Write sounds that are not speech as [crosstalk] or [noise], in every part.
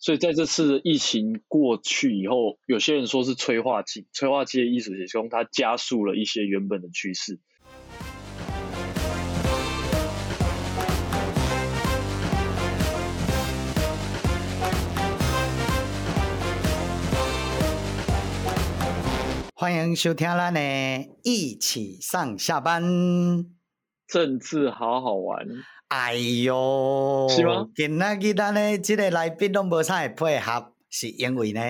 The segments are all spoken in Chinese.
所以在这次疫情过去以后，有些人说是催化剂，催化剂的意思是说它加速了一些原本的趋势。欢迎收听咱的一起上下班，政治好好玩。哎哟，是吗？今仔日咱的这个来宾都无啥会配合，是因为呢，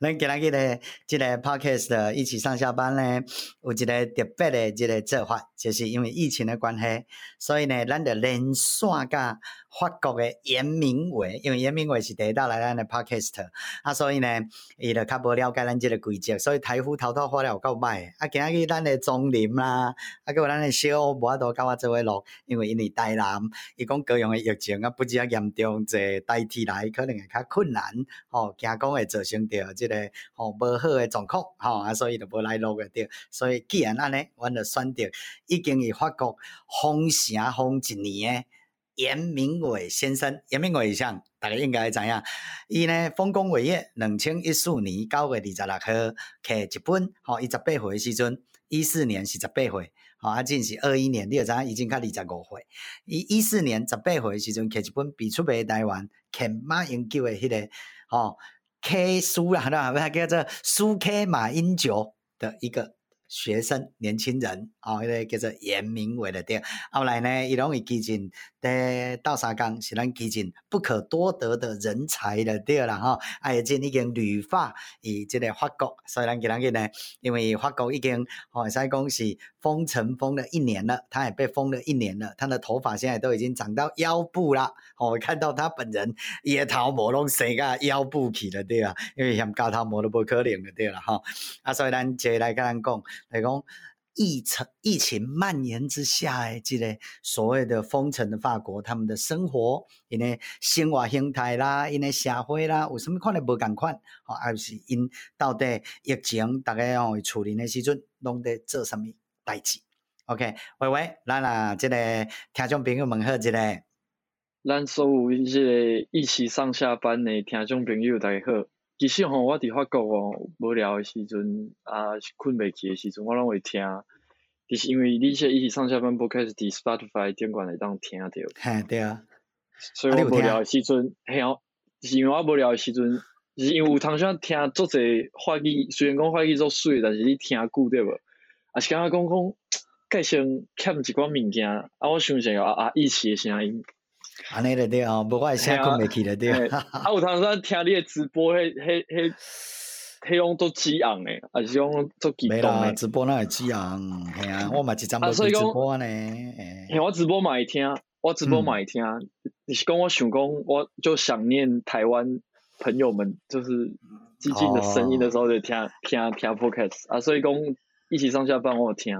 咱今仔日的这个 podcast 一起上下班呢，有一个特别的这个做法，就是因为疫情的关系，所以呢，咱就连线甲。法国的严明伟，因为严明伟是第一道来咱的 Podcast，啊，所以呢，伊就较无了解咱这个规则，所以台呼头头发了有够歹，啊，今日咱的钟林啦，啊，搁有咱的小欧无法度甲我做伙录，因为因为台南，伊讲高雄的疫情啊，不只啊严重，即代替来可能会较困难，吼、哦，惊讲会造成着即个吼无、好的状况，吼、啊，所以就无来录个着，所以既然安尼，阮就选择已经以法国封城封一年的。严明伟先生，严明伟像大家应该知影，伊呢丰功伟业，两千一四年九月二十六号去日本，吼，伊十八岁的时阵，一四年是十八岁，吼，啊，正是二一年，你就知影已经较二十五岁。伊一四年十八岁时阵去日本，比出卖台湾，去马英九的迄个，吼，K 苏啦，那不叫做苏 K 马英九的一个。学生、年轻人，哦，迄个叫做颜明伟的店，后来呢，伊拢会基进在倒三江，是咱基进不可多得的人才的店啦，吼，啊，已经已经旅发伊即个法国，所以咱今日呢，因为法国已经，吼，使讲是封城封了一年了，他也被封了一年了，他的头发现在都已经长到腰部了，我看到他本人，伊个头毛拢生个腰部去了，对啊，因为嫌高头毛都不可能了，对啦，吼，啊，所以咱接来跟咱讲。来讲疫情疫情蔓延之下，诶，这个所谓的封城的法国，他们的生活，因为生活形态啦，因为社会啦，有什么款的无共款？哦，还是因到底疫情大家要处理的时阵，拢在做什么代志？OK，喂喂，咱啊，这个听众朋友问好，这个，咱所有即个一起上下班的听众朋友大家好。其实吼，我伫法国哦，无聊诶时阵啊，困袂去诶时阵，我拢会听。就是因为你说伊是上下班，不开始伫 Spotify 监管来当听着。嘿，对啊。所以我无聊诶时阵，嘿哦，是因为我无聊诶时阵，是因为有通常听足侪话语，虽然讲话语足水，但是你听久对无？啊是感觉讲讲，[tsk] 介绍欠一寡物件，啊我想想啊啊一起诶声音。安尼了对哦，不过现在困未起了对。[laughs] 啊，有通常听你的直播，迄、迄、迄、迄种都激昂诶，啊是种都激动诶？直播那会激昂，系啊，[laughs] 我嘛一张无直播呢。嘿，我直播嘛会听，我直播嘛会听。你是讲我想讲，我就想念台湾朋友们，就是寂静的声音的时候就听听听 podcast 啊，所以讲一起上下班我听。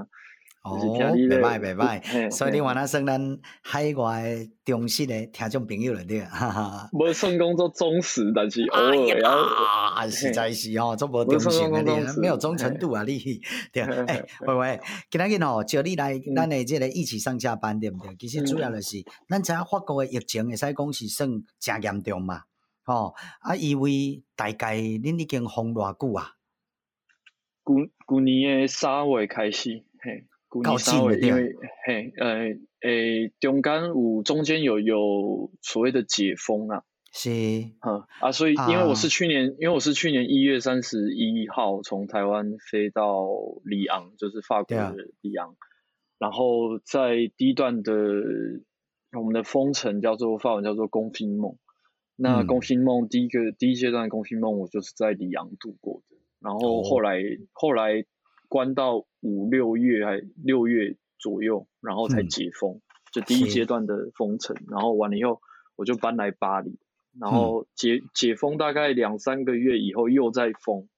哦，袂歹袂歹，所以你原来算咱海外忠实的听众朋友了对，哈哈。无算工作忠实，但是偶尔实在是哦，做无忠诚的你，没有忠诚度啊你。对，[laughs] 哎，喂喂，今仔日哦，叫你来咱的即个一起上下班对不对？其实主要就是，咱知影法国的疫情会使讲是算真严重嘛，吼啊，以为大概恁已经封偌久啊？旧旧年的三月开始，嘿。高兴的因为嘿，呃，诶、欸，中间有中间有有所谓的解封啊，是，嗯啊，所以因为我是去年，啊、因为我是去年一月三十一号从台湾飞到里昂，就是法国的里昂，啊、然后在第一段的我们的封城叫做法文叫做 confinement，那 confinement 第一个第一阶段的 confinement 我就是在里昂度过的，然后后来、哦、后来关到。五六月还六月左右，然后才解封，嗯、就第一阶段的封城，然后完了以后，我就搬来巴黎，然后解、嗯、解封大概两三个月以后又再封。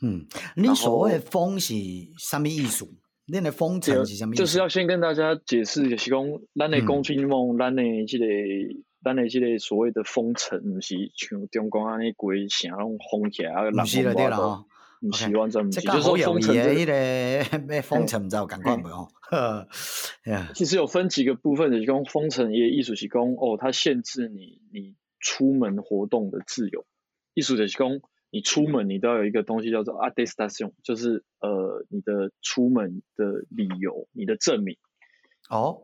嗯，你所谓封是什么意思？你的封城是什么意思？就是要先跟大家解释，就是讲咱的公军梦，咱的这个，咱的这个所谓的封城，不是像中国安尼规城拢封起来，啊，不是了，对喜欢这么讲，就是说封城的一个咩封城，你知道感觉没有？其实有分几个部分的，就是封城也意思是讲哦，它限制你你出门活动的自由，意思就是讲，你出门你都要有一个东西叫做 attestation，就是呃你的出门的理由，你的证明。哦，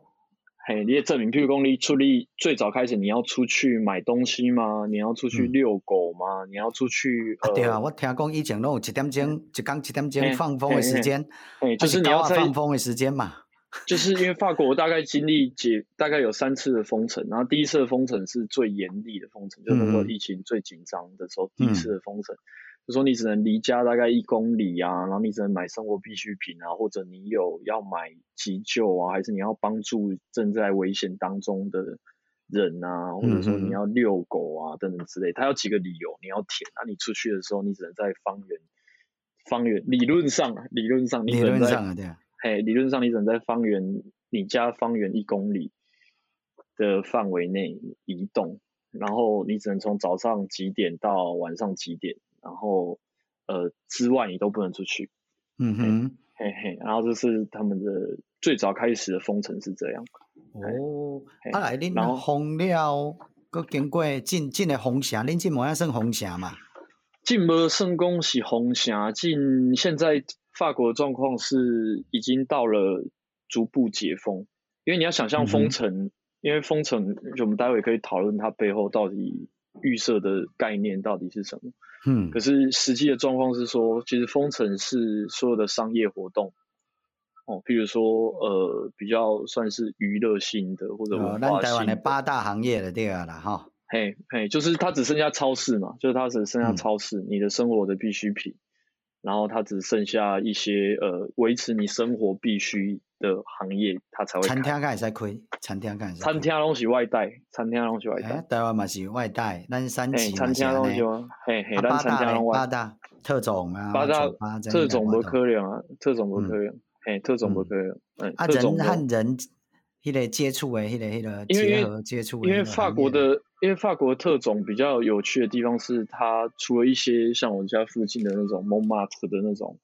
嘿，你也证明，譬如讲你出力最早开始你要出去买东西吗？你要出去遛狗吗？嗯、你要出去？呃、对啊，我听讲以前拢有一点钟，一刚一点钟放风的时间，哎，就是你要放风的时间嘛。[laughs] 就是因为法国大概经历解大概有三次的封城，然后第一次的封城是最严厉的封城，嗯、就是说疫情最紧张的时候，第一次的封城，嗯、就说你只能离家大概一公里啊，然后你只能买生活必需品啊，或者你有要买急救啊，还是你要帮助正在危险当中的人啊，或者说你要遛狗啊等等之类，他有几个理由你要填啊，你出去的时候你只能在方圆方圆理论上理论上你只能在理论上对啊。哎，理论上你只能在方圆你家方圆一公里的范围内移动，然后你只能从早上几点到晚上几点，然后呃之外你都不能出去。嗯哼，嘿嘿，然后这是他们的最早开始的封城是这样。哦，啊来恁封了，搁经过进进的封城，恁进无要算封城嘛？进无算讲是封城，进现在。法国的状况是已经到了逐步解封，因为你要想象封城，嗯、因为封城，就我们待会可以讨论它背后到底预设的概念到底是什么。嗯，可是实际的状况是说，其实封城是所有的商业活动，哦，譬如说呃比较算是娱乐性的或者文化性的，哦、台湾的八大行业的对了啦哈，嘿嘿，就是它只剩下超市嘛，就是它只剩下超市，嗯、你的生活的必需品。然后它只剩下一些呃维持你生活必须的行业，它才会。餐厅开始在亏，餐厅开始。餐厅东西外带，餐厅东西外带。台湾嘛是外带，咱三级嘛是。餐厅东西，嘿嘿，咱餐厅外。八大特种啊，八大特种不可能啊，特种不可能，嘿，特种不可能。嗯，啊，人和人，迄个接触诶，迄个迄个结合接触。因为法国的。因为法国的特种比较有趣的地方是，它除了一些像我家附近的那种蒙马特的那种，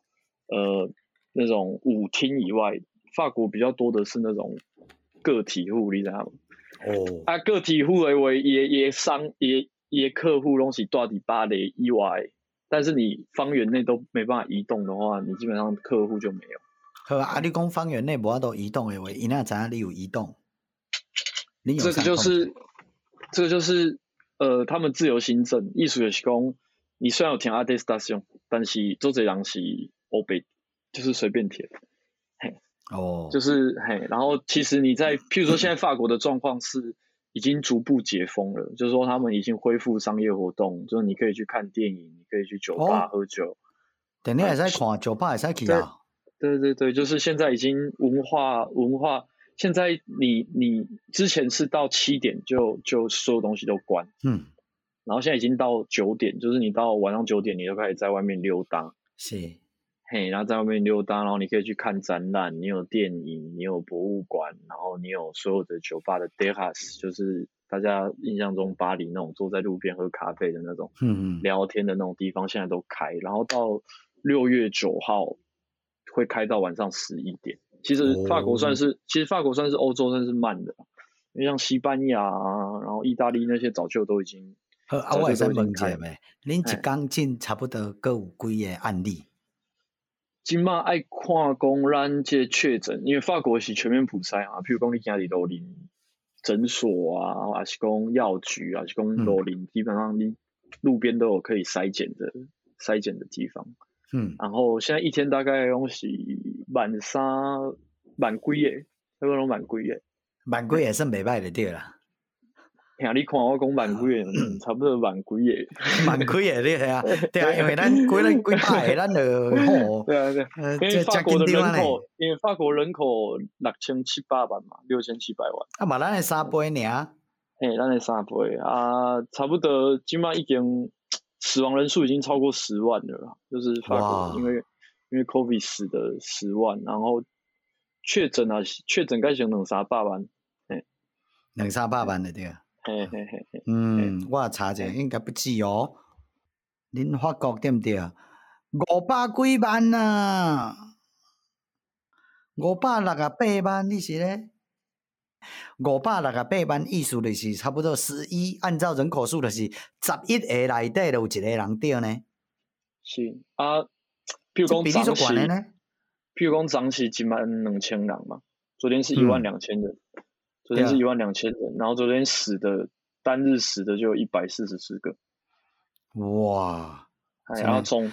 呃，那种舞厅以外，法国比较多的是那种个体户，你知道吗？哦，啊，个体户为为也也商也也客户东西到底巴雷以外，但是你方圆内都没办法移动的话，你基本上客户就没有。好啊，你讲方圆内无法度移动的话，伊那在哪里有移动？这个就是。这个就是呃，他们自由行政，艺术也是讲，你虽然有填 attestation，但是做这人是欧北，就是随便填，嘿，哦，就是嘿，然后其实你在，譬如说现在法国的状况是已经逐步解封了，就是说他们已经恢复商业活动，就是你可以去看电影，你可以去酒吧喝酒，电影也在看，酒吧也在去啊，对对对，就是现在已经文化文化。现在你你之前是到七点就就所有东西都关，嗯，然后现在已经到九点，就是你到晚上九点你就开始在外面溜达，是，嘿，然后在外面溜达，然后你可以去看展览，你有电影，你有博物馆，然后你有所有的酒吧的 dehas，就是大家印象中巴黎那种坐在路边喝咖啡的那种，嗯嗯，聊天的那种地方现在都开，然后到六月九号会开到晚上十一点。其实法国算是，哦、其实法国算是欧洲算是慢的，因为像西班牙啊，然后意大利那些早就都已经。好，啊，我也在问一下呗，恁一刚进差不多各有几个案例？今嘛爱看讲咱这确诊，因为法国是全面普筛啊，譬如讲你家里楼邻诊所啊，还是讲药局啊，还是讲楼林，基本上你路边都有可以筛检的筛检的地方。嗯，然后现在一天大概拢是万三万几个，差不多拢万几个，万几也算袂歹的对啦。听你看我讲万几个，[clears throat] 差不多万 [laughs] 几个。万几个对啊，对啊，因为咱几咱几百，咱就吼。对啊对，因为法国的人口，因为法国人口六千七百万嘛，六千七百万。啊嘛，咱的三倍尔。嘿，咱的三倍啊，差不多今嘛已经。死亡人数已经超过十万了，就是法国因为因为 COVID 死的十万，然后确诊啊，确诊该想两三百万，嘿，两三百万的对啊，嘿嘿嘿嘿，嗯，嘿我查者应该不止哦，恁法国对不对？五百几万啊，五百六十八万，你是咧？五百六十八万，意思就是差不多十一，按照人口数就是十一个内底就有一个人对呢。是啊，譬如讲比例就悬呢？譬如讲涨起几万两千人嘛，昨天是一万两千人，嗯、昨天是一万两千人，然后昨天死的单日死的就有一百四十四个。哇！然后总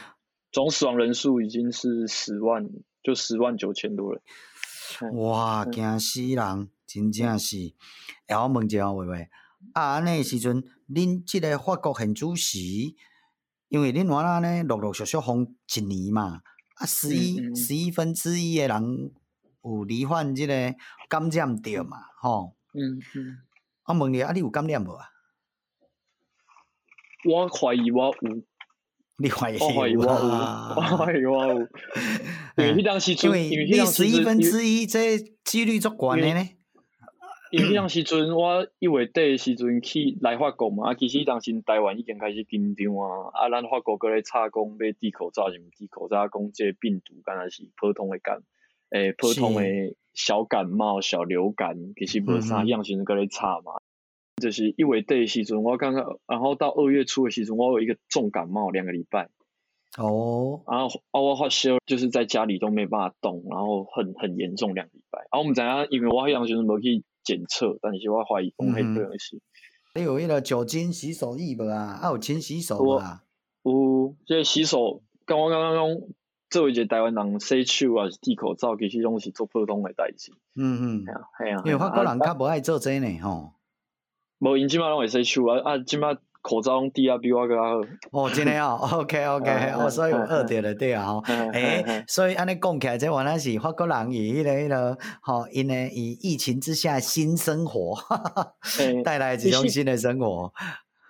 总死亡人数已经是十万，就十万九千多人。哇！惊死人！真正是，然后问一下，喂喂，啊，安尼时阵，恁即个法国现主席，因为恁话呢，陆陆续续封一年嘛，啊，十一十一分之一的人有罹患即个感染着嘛，吼，嗯嗯，我问你，啊，你有感染无啊？我怀疑我有。你怀疑？我怀疑我有，我怀疑我有，因为迄当时阵，因为你十一分之一，这几率足悬的呢。因为迄当时阵，我一月底的时阵去来法国嘛，啊，其实当时台湾已经开始紧张啊，啊，咱法国搁咧吵讲要戴口罩，是毋戴口罩，讲这个病毒敢若是普通的感，诶、欸，普通的小感冒、小流感，其实无啥样，时阵搁咧查嘛。就是一月底的时阵，我刚刚，然后到二月初的时阵，我有一个重感冒两个礼拜。哦。然后啊，我发烧，就是在家里都没办法动，然后很很严重两个礼拜。然后我们知影，因为我迄样时阵无去。检测，但是我怀疑讲迄个东西。你有迄个酒精洗手液无啊？啊有勤洗手无啊？有，这个洗手，跟我刚刚讲，作为一个台湾人洗手啊，是戴口罩，其实拢是做普通的代志。嗯嗯，系啊系啊。因为法国人较无爱做这呢吼。无，因即马拢会洗手啊啊，即马。口罩戴啊，比我更好。哦，真的哦，OK OK，我，所以有二点了，对啊，吼，诶，所以安尼讲起来，这原来是法国人以迄个迄个，吼，因呢以疫情之下新生活，带来一种新的生活。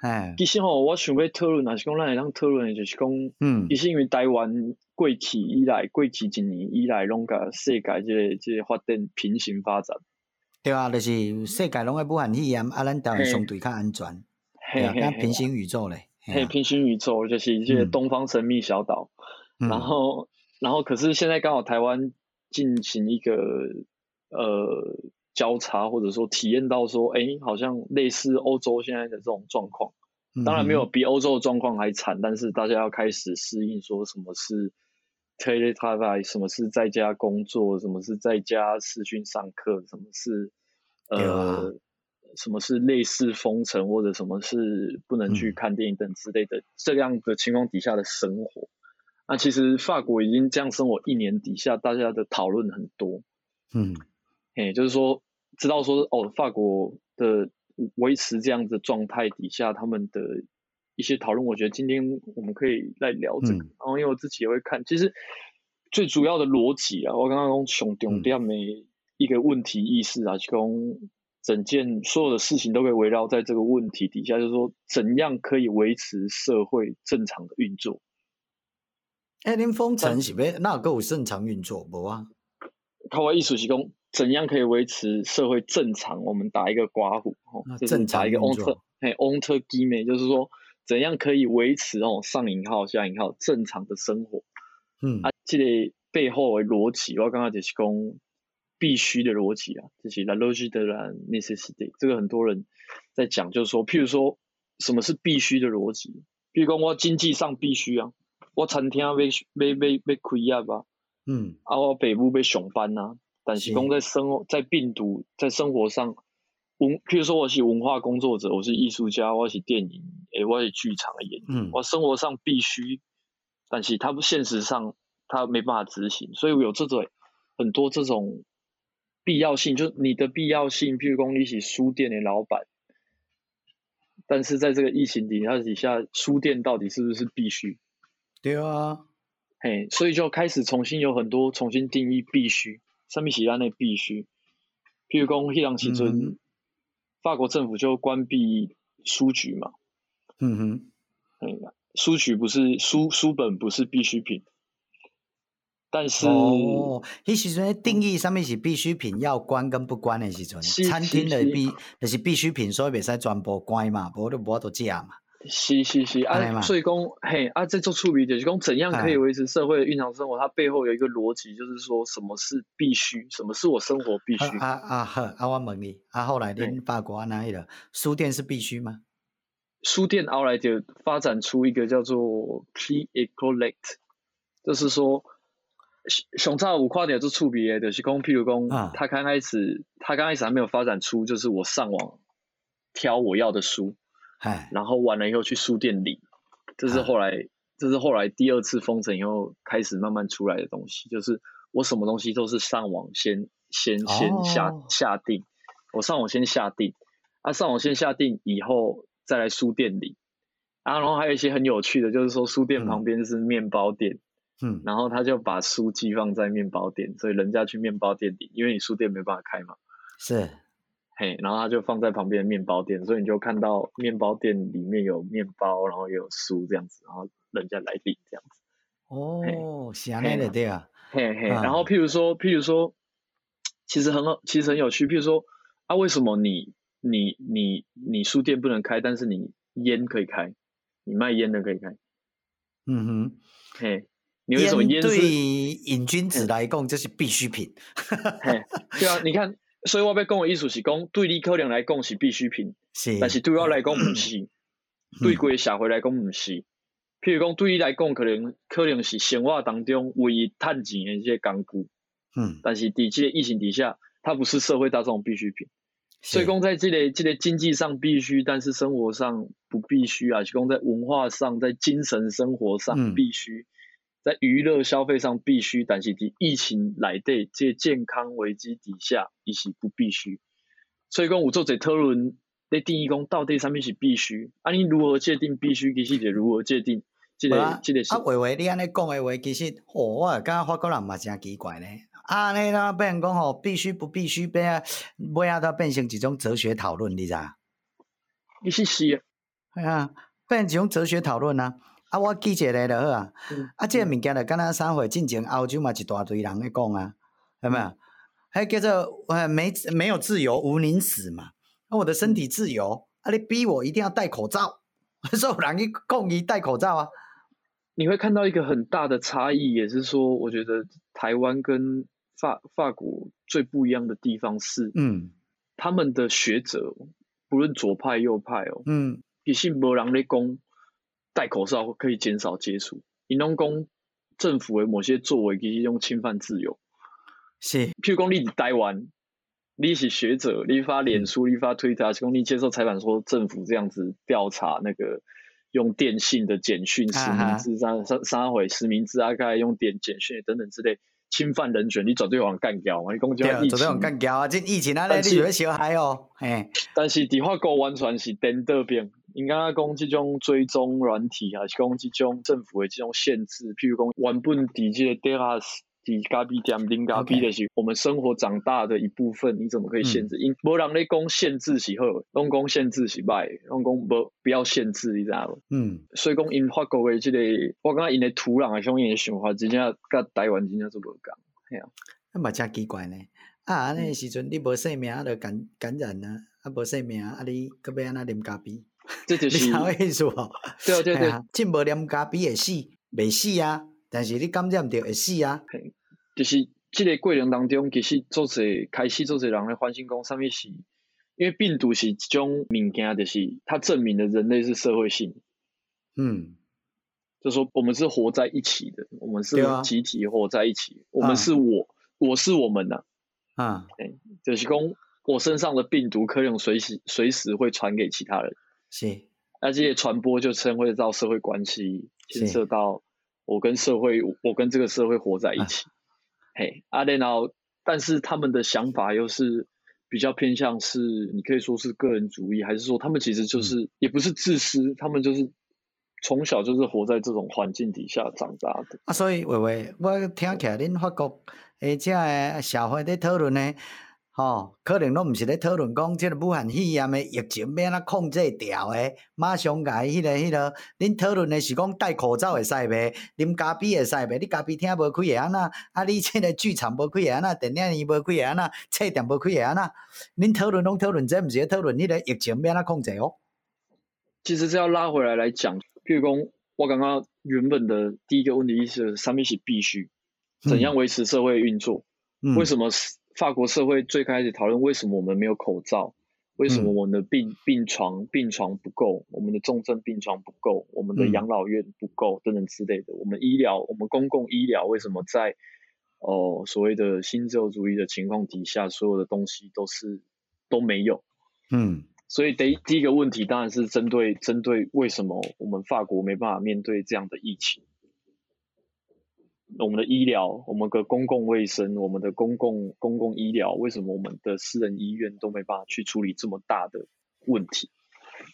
哎，其实吼，我想要讨论，若是讲咱会当讨论的，就是讲，嗯，其实因为台湾过去以来，过去一年以来，拢甲世界这个这个发展平行发展。对啊，就是世界拢会武汉肺炎，啊，咱台湾相对较安全。嘿，嘿，平行宇宙嘞，嘿，平行宇宙就是这个东方神秘小岛，嗯、然后，然后可是现在刚好台湾进行一个呃交叉，或者说体验到说，哎，好像类似欧洲现在的这种状况，当然没有比欧洲的状况还惨，但是大家要开始适应，说什么是 teletravail，什么是在家工作，什么是在家视讯上课，什么是呃。什么是类似封城，或者什么是不能去看电影等之类的、嗯、这样的情况底下的生活，那其实法国已经这样生活一年底下，大家的讨论很多，嗯，哎，就是说知道说哦，法国的维持这样子状态底下，他们的一些讨论，我觉得今天我们可以来聊这个。嗯、然后因为我自己也会看，其实最主要的逻辑啊，我刚刚讲熊丢掉没一个问题意识啊，就讲。整件所有的事情都可以围绕在这个问题底下，就是说怎样可以维持社会正常的运作。哎，您封城是要那够正常运作不啊？他我意思是讲，怎样可以维持社会正常？我们打一个刮胡，哦，正常打一个 onter，哎，onter game，就是说怎样可以维持哦上引号下引号正常的生活。嗯，啊，这个背后的逻辑，我刚刚就是讲。必须的逻辑啊，这是 la logique de la nécessité。这个很多人在讲，就是说，譬如说，什么是必须的逻辑？譬如说，我经济上必须啊，我餐厅要要要要开业吧，嗯，啊，我北部要上班呐。但是讲在生活，在病毒在生活上，文，譬如说我是文化工作者，我是艺术家，我是电影，诶，我是剧场的演员，嗯，我生活上必须，但是他不现实上他没办法执行，所以我有这种很多这种。必要性就是你的必要性，譬如说你是书店的老板，但是在这个疫情底下底下，书店到底是不是必须？对啊，嘿，所以就开始重新有很多重新定义必须，什么是按呢必须？譬如讲，迄当时阵，法国政府就关闭书局嘛，嗯哼，哎，书局不是书书本不是必需品。但是哦，迄时阵定义上面是必需品要关跟不关的时阵，餐厅的必就是必需品，所以袂使全部关嘛，无就无法度食嘛。是是是啊，所以讲嘿啊，这做趣味就是讲怎样可以维持社会的日常生活，它背后有一个逻辑，就是说什么是必须，什么是我生活必须。啊啊好，啊我问你，啊后来恁法国哪里的书店是必须吗？书店后来就发展出一个叫做 Click and Collect，就是说。熊差五块点做触笔的，就是讲，譬如讲，他刚开始，他刚开始还没有发展出，就是我上网挑我要的书，哎，然后完了以后去书店里，这是后来，这是后来第二次封城以后开始慢慢出来的东西，就是我什么东西都是上网先先先下下定，我上网先下定，啊，上网先下定以后再来书店里，啊，然后还有一些很有趣的，就是说书店旁边是面包店。嗯，然后他就把书寄放在面包店，所以人家去面包店里，因为你书店没办法开嘛。是，嘿，然后他就放在旁边的面包店，所以你就看到面包店里面有面包，然后也有书这样子，然后人家来领这样子。哦，是啊，那的对啊，嘿嘿。然后譬如说，譬如说，其实很好，其实很有趣。譬如说，啊，为什么你你你你书店不能开，但是你烟可以开，你卖烟的可以开？嗯哼，嘿。你为什么烟对瘾君子来讲这是必需品？嘿，对啊，你看，所以我要讲的意思是讲，对你可能来讲是必需品，是，但是对我来讲不是，嗯、对规个社会来讲不是。譬如讲，对你来讲可能可能是生活当中唯一赚钱的一些工具，嗯，但是在这个疫情底下，它不是社会大众必需品。所以讲，在这个这个经济上必须，但是生活上不必须啊。是讲在文化上，在精神生活上必须。嗯在娱乐消费上必须，但是在疫情来对这健康危机底下，伊是不必须。所以讲，有做者讨论，咧定义讲到底什么是必须？啊，你如何界定必须？其实就如何界定这个这个是？啊，维维，你安尼讲的话，其实，哦，我感觉法国人嘛真奇怪呢。啊，那那变人讲吼，必须不必须，变啊，尾仔都变成一种哲学讨论，你知？你是是啊，变成一种哲学讨论啊。啊，我记一个就好啊。嗯、啊，这个物件就敢若三回进前欧洲嘛，一大堆人咧讲啊，有没有？还、嗯、叫做呃，没没有自由，无宁死嘛。啊，我的身体自由，啊，你逼我一定要戴口罩，[laughs] 所有人去共一戴口罩啊。你会看到一个很大的差异，也是说，我觉得台湾跟法法国最不一样的地方是，嗯，他们的学者不论左派右派哦，嗯，其实无人咧讲。戴口罩可以减少接触。你农工政府的某些作为，其实用侵犯自由。是，譬如讲，你台湾，你是学者，你发脸书，你发推特，是讲你接受采访说政府这样子调查那个用电信的简讯实名制，三三三回实名制，大概用点简讯等等之类侵犯人权，你绝对往干掉嘛？你讲就疫情，绝对往干掉啊！这疫情啊，你以为小孩哦？哎，但是在法国完全是颠倒边。应该讲这种追踪软体，还是讲这种政府的这种限制？譬如讲，原本底这个 data 底咖啡店零咖啡的是我们生活长大的一部分，你怎么可以限制？因无人咧讲限制是好，拢讲限制是坏，拢讲不不要限制，你知道无？嗯，所以讲因法国的这个，我感觉因的土壤啊，像因的想法，真正甲台湾真正做无共，系啊，那嘛真奇怪呢。啊，那时阵你无性命，就感感染啊，啊无性命，啊你搁要安那啉咖啡？这就 [laughs] 是啥意思哦？对对对，进无啉咖啡会死，未死啊！但是你感染着会死啊！就是这个过程当中，其实做者开始做者人咧反省讲，啥物是？因为病毒是一种物件，就是它证明了人类是社会性。嗯，就说我们是活在一起的，我们是集体活在一起，啊、我们是我，我是我们呐。啊，就是讲我身上的病毒可能随时随时会传给其他人。是，而且传播就称会到社会关系，牵涉到我跟社会，我跟这个社会活在一起。嘿，啊，然后，但是他们的想法又是比较偏向是，你可以说是个人主义，还是说他们其实就是、嗯、也不是自私，他们就是从小就是活在这种环境底下长大的。啊，所以伟伟，我听起来恁法国诶，这个社会在讨论呢。吼、哦，可能拢毋是咧讨论讲，即个武汉肺炎诶疫情要安怎控制掉诶，马上甲伊迄个迄个，恁讨论诶是讲戴口罩会使袂，啉咖啡会使袂？你咖啡厅无开会安怎？啊，你即个剧场无开会安怎？电影院无开会安怎？册店无开会安怎？恁讨论拢讨论，这毋是咧讨论迄个疫情要安怎控制哦？其实是要拉回来来讲，譬如讲我刚刚原本的第一个问题是，上面是必须怎样维持社会运作？嗯、为什么法国社会最开始讨论为什么我们没有口罩？为什么我们的病病床病床不够？我们的重症病床不够？我们的养老院不够？等等之类的。我们医疗，我们公共医疗为什么在哦、呃、所谓的新自由主义的情况底下，所有的东西都是都没有？嗯，所以第一第一个问题当然是针对针对为什么我们法国没办法面对这样的疫情。我们的医疗，我们的公共卫生，我们的公共公共医疗，为什么我们的私人医院都没办法去处理这么大的问题？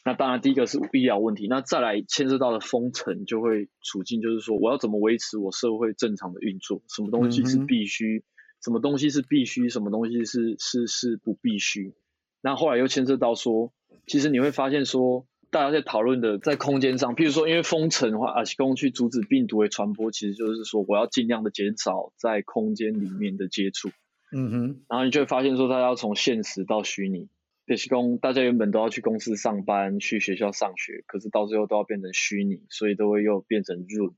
那当然，第一个是医疗问题，那再来牵涉到的封城，就会处境就是说，我要怎么维持我社会正常的运作？什么东西是必须？嗯、什么东西是必须？什么东西是是是不必须？那后来又牵涉到说，其实你会发现说。大家在讨论的，在空间上，譬如说，因为封城的话，啊，公去阻止病毒的传播，其实就是说，我要尽量的减少在空间里面的接触。嗯哼。然后你就会发现说，大家要从现实到虚拟。就是公，大家原本都要去公司上班，去学校上学，可是到最后都要变成虚拟，所以都会又变成 Zoom。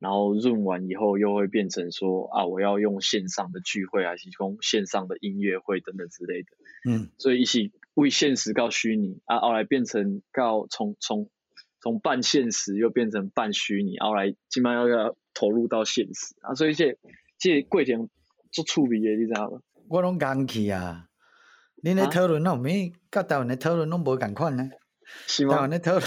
然后 Zoom 完以后，又会变成说，啊，我要用线上的聚会，啊，提供线上的音乐会等等之类的。嗯。所以一起。为现实告虚拟啊，后来变成告从从从半现实又变成半虚拟，后来基本上要要投入到现实啊，所以这这过程做趣味的，你知道吗？我拢刚去啊，恁咧讨论，那我们甲台湾咧讨论拢无共款呢？是吗？台湾咧讨论，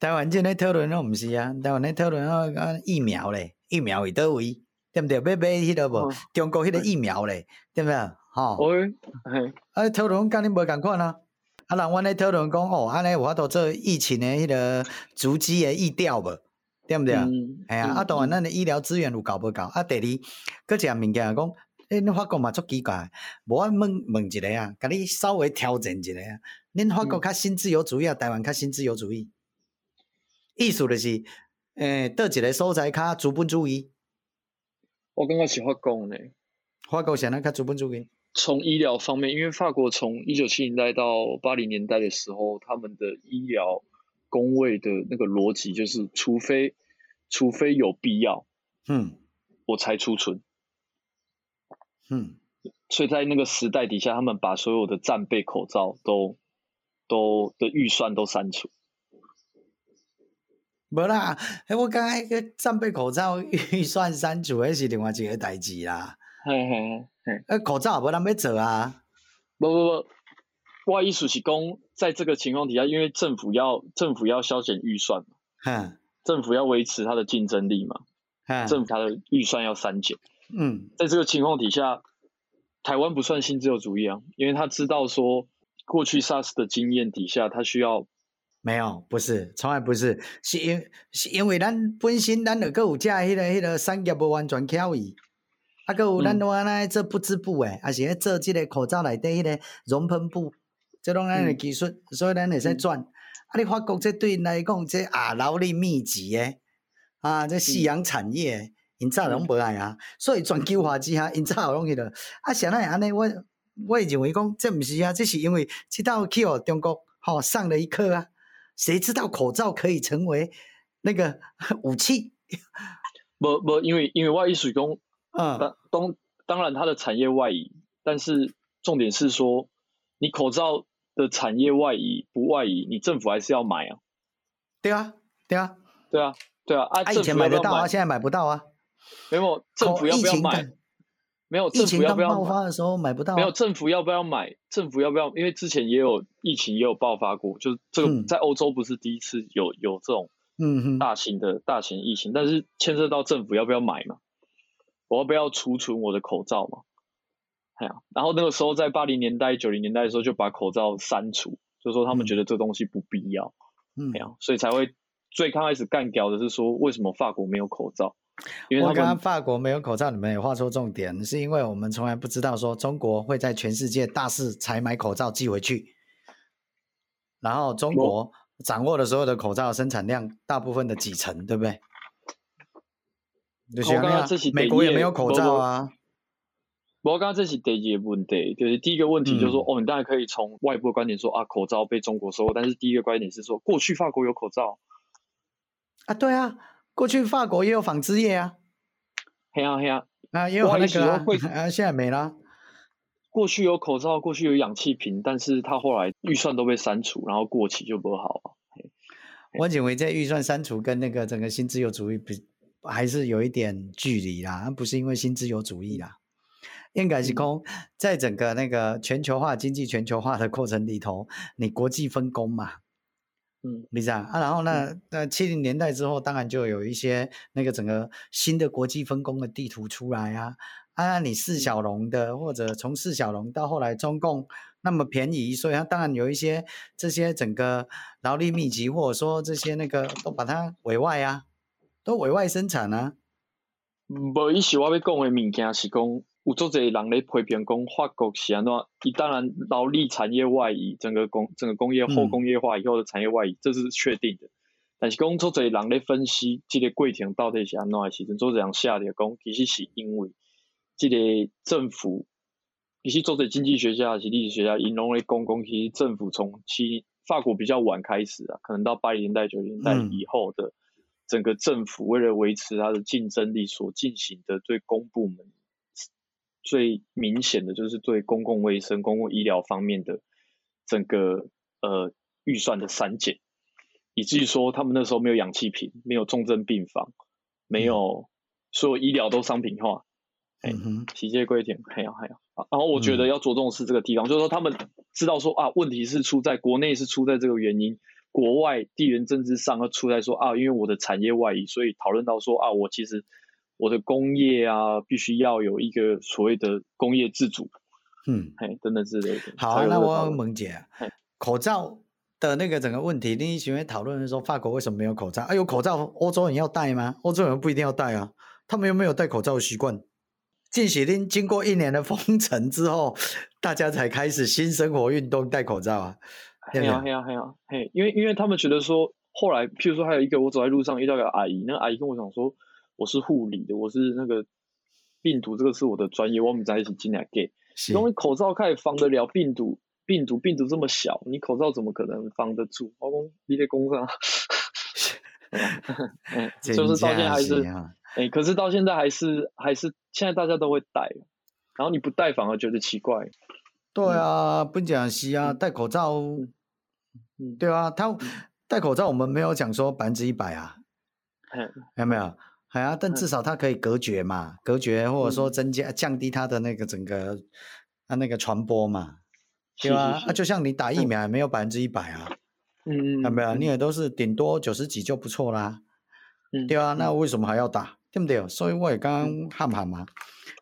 台湾这咧讨论拢毋是啊，台湾咧讨论啊疫苗咧，疫苗会倒位，对毋对？要买迄个无、哦、中国迄个疫苗咧，对毋对？吼，喂，嘿，啊，讨论甲恁无共款啊，啊，人阮咧讨论讲，哦，安尼有法度做疫情的迄个足迹的疫调无，对毋对啊？哎呀，啊，当然咱的医疗资源有够无够？啊，第二，搁一项物件讲，诶，恁法国嘛足奇怪，无我问问一个啊，甲你稍微调整一下啊，恁法国较新自由主义啊，台湾较新自由主义，意思就是，诶、欸，倒一个所在较资本主义？我感觉是法国呢，法国是安尼较资本主义。从医疗方面，因为法国从一九七零年代到八零年代的时候，他们的医疗工位的那个逻辑就是，除非除非有必要，嗯，我才储存，嗯，所以在那个时代底下，他们把所有的战备口罩都都的预算都删除。没啦，我刚才个战备口罩预算删除，那是另外一个代志啦。嘿嘿。哎，口罩也无人要做啊！不不不，我意思是讲，在这个情况底下，因为政府要政府要削减预算嘛，嗯，政府要维持它的竞争力嘛，嗯，政府它的预算要删减，嗯，在这个情况底下，台湾不算新自由主义啊，因为他知道说，过去 SARS 的经验底下，他需要没有，不是，从来不是，是因是因为咱本身咱的个有这迄个迄个产业不完全巧异。啊，阁有咱安尼做不织布诶，啊是咧做即个口罩内底迄个熔喷布，即拢咱诶技术，嗯、所以咱会使转。嗯、啊，你法国这对因来讲，这啊劳力密集诶，啊这夕阳产业，因早拢无爱啊，所以全球化之下，因早拢去了。啊，像咱安尼，我我会认为讲，这毋是啊，这是因为即道去互中国吼、哦、上了一课啊。谁知道口罩可以成为那个武器？[laughs] 无无，因为因为我意思讲。嗯，当当当然，它的产业外移，但是重点是说，你口罩的产业外移不外移，你政府还是要买啊。对啊，对啊，对啊，对啊。啊，以前买得到啊，现在买不到啊。没有，政府要不要买？没有，政府要不要爆发的时候买不到。没有，政府要不要买？政府要不要？因为之前也有疫情，也有爆发过，就是这个在欧洲不是第一次有有这种嗯大型的大型疫情，但是牵涉到政府要不要买嘛。我要不要储存我的口罩嘛？哎呀，然后那个时候在八零年代、九零年代的时候就把口罩删除，就说他们觉得这东西不必要，嗯，哎呀，所以才会最刚开始干掉的是说，为什么法国没有口罩？因为我刚刚法国没有口罩，你们也画出重点，是因为我们从来不知道说中国会在全世界大肆采买口罩寄回去，然后中国掌握了所有的口罩生产量大部分的几成，对不对？美国也没有口罩啊，我刚刚这是第一个问题，就是第一个问题就是说，嗯、哦，你当然可以从外部的观点说啊，口罩被中国收，但是第一个观点是说，过去法国有口罩啊，对啊，过去法国也有纺织业啊，嘿啊嘿啊，啊也有那个啊，啊现在没啦。过去有口罩，过去有氧气瓶，但是他后来预算都被删除，然后过期就不好。我认为这预算删除跟那个整个新自由主义比还是有一点距离啦，不是因为新自由主义啦，应该是空在整个那个全球化经济全球化的过程里头，你国际分工嘛，嗯，你知道啊，然后呢，那七零年代之后，当然就有一些那个整个新的国际分工的地图出来啊。啊，你四小龙的，或者从四小龙到后来中共那么便宜，所以它当然有一些这些整个劳力密集，或者说这些那个都把它委外啊，都委外生产啊。无，意思我要讲的物件是讲，有足侪人咧批评讲法国是安怎，伊当然劳力产业外移，整个工整个工业后工业化以后的产业外移，嗯、这是确定的。但是讲足侪人咧分析这个过程到底是安怎的时阵，足侪人下列讲，其实是因为。这个政府，其实做在经济学家还是历史学家，引拢咧讲讲，其实政府从其法国比较晚开始啊，可能到八零年代、九零年代以后的整个政府，为了维持它的竞争力，所进行的对公部门最明显的就是对公共卫生、公共医疗方面的整个呃预算的删减，以至于说他们那时候没有氧气瓶，没有重症病房，没有所有医疗都商品化。嗯哼，体界规定，还有还有啊，然后我觉得要着重的是这个地方，嗯、就是说他们知道说啊，问题是出在国内是出在这个原因，国外地缘政治上要出来说啊，因为我的产业外移，所以讨论到说啊，我其实我的工业啊，必须要有一个所谓的工业自主，嗯，嘿，等等之类的。好，那我问姐，口罩的那个整个问题，你喜欢讨论说法国为什么没有口罩？啊，有口罩，欧洲人要戴吗？欧洲人不一定要戴啊，他们又没有戴口罩的习惯？进喜丁经过一年的封城之后，大家才开始新生活运动，戴口罩啊！嘿啊嘿啊嘿啊嘿！因为因为他们觉得说，后来譬如说还有一个，我走在路上遇到个阿姨，那个阿姨跟我讲说，我是护理的，我是那个病毒，这个是我的专业，我们在一起进来给，因为口罩可以防得了病毒，病毒病毒这么小，你口罩怎么可能防得住？老公你在工上，嗯，[laughs] 就是到现在还是。哎、欸，可是到现在还是还是现在大家都会戴，然后你不戴反而觉得奇怪。对啊，嗯、不讲是啊，戴口罩，嗯，对啊，他戴口罩我们没有讲说百分之一百啊，嗯，有没有？系啊，但至。少它可以隔绝嘛，隔绝或者说增加降低它的那个整个啊那个传播嘛，对吧？啊，就像你打疫苗也没有百分之一百啊，嗯，有没有？你也。都是顶多九十几就不错啦，嗯，对啊，那为什么还要打？对不对？所以我也刚刚喊喊嘛，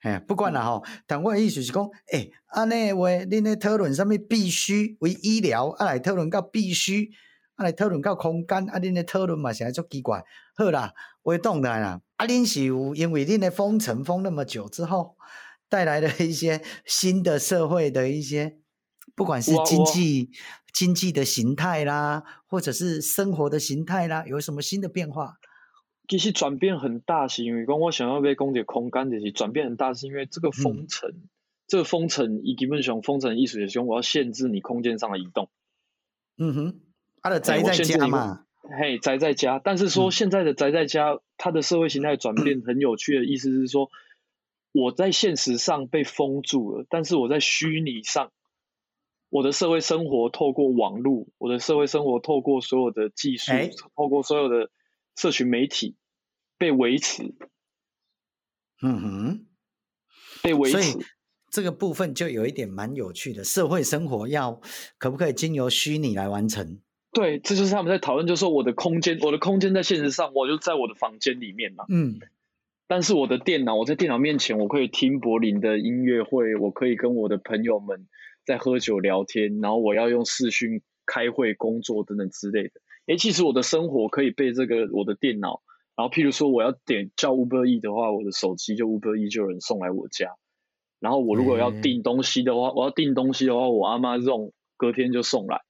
哎，不管了吼。但我的意思是讲，哎，安尼话，恁咧讨论什么必须为医疗，啊来讨论到必须，啊来讨论到空间，啊恁咧讨论嘛，现在足奇怪。好啦，我懂的啦。啊，恁是有因为恁咧封城封那么久之后，带来了一些新的社会的一些，不管是经济经济的形态啦，或者是生活的形态啦，有什么新的变化？其实转变很大，是因为讲我想要被供给空间，就是转变很大，是因为这个封城，嗯、这个封城，以基本上封城意思就是说我要限制你空间上的移动。嗯哼，他的宅在家嘛，嘿，宅在家。但是说现在的宅在家，它的社会形态转变。很有趣的意思是说，我在现实上被封住了，但是我在虚拟上，我的社会生活透过网络，我的社会生活透过所有的技术，欸、透过所有的社群媒体。被维持，嗯哼，被维持，这个部分就有一点蛮有趣的。社会生活要可不可以经由虚拟来完成？对，这就是他们在讨论，就是说我的空间，我的空间在现实上，我就在我的房间里面嘛。嗯，但是我的电脑，我在电脑面前，我可以听柏林的音乐会，我可以跟我的朋友们在喝酒聊天，然后我要用视讯开会、工作等等之类的。诶，其实我的生活可以被这个我的电脑。然后，譬如说，我要点叫 Uber E 的话，我的手机就 Uber E 就有人送来我家。然后，我如果要订东西的话，嗯、我要订东西的话，我阿妈这种隔天就送来。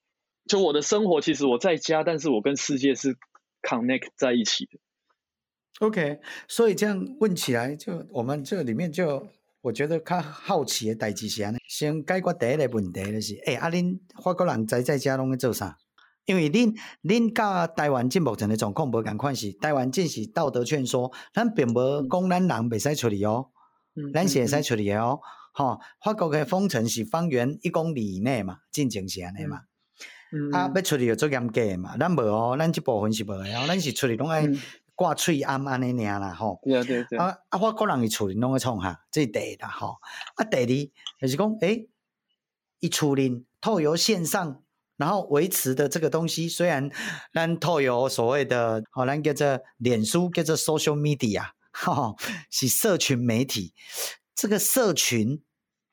就我的生活，其实我在家，但是我跟世界是 connect 在一起的。OK，所以这样问起来，就我们这里面就我觉得较好奇的代志是安尼，先解决第一个问题就是，诶、欸，啊，恁法国人宅在家拢在做啥？因为恁恁甲台湾进目前的状况无共款是，台湾进是道德劝说，咱并无讲咱人袂使出去哦，咱是会使出去的哦。吼，法国的封城是方圆一公里以内嘛，进前是安尼嘛。嗯、啊，要出去就做严格嘛，咱无哦，咱即部分是无诶哦，咱是出去拢爱挂喙罨安尼尔啦吼。对对对。啊啊，法国人伊厝里拢爱创哈，这是第一啦吼。啊，第二就是讲，诶、欸，伊厝里透过线上。然后维持的这个东西，虽然咱透有所谓的，好，咱叫做脸书，叫做 social media，哈，是社群媒体。这个社群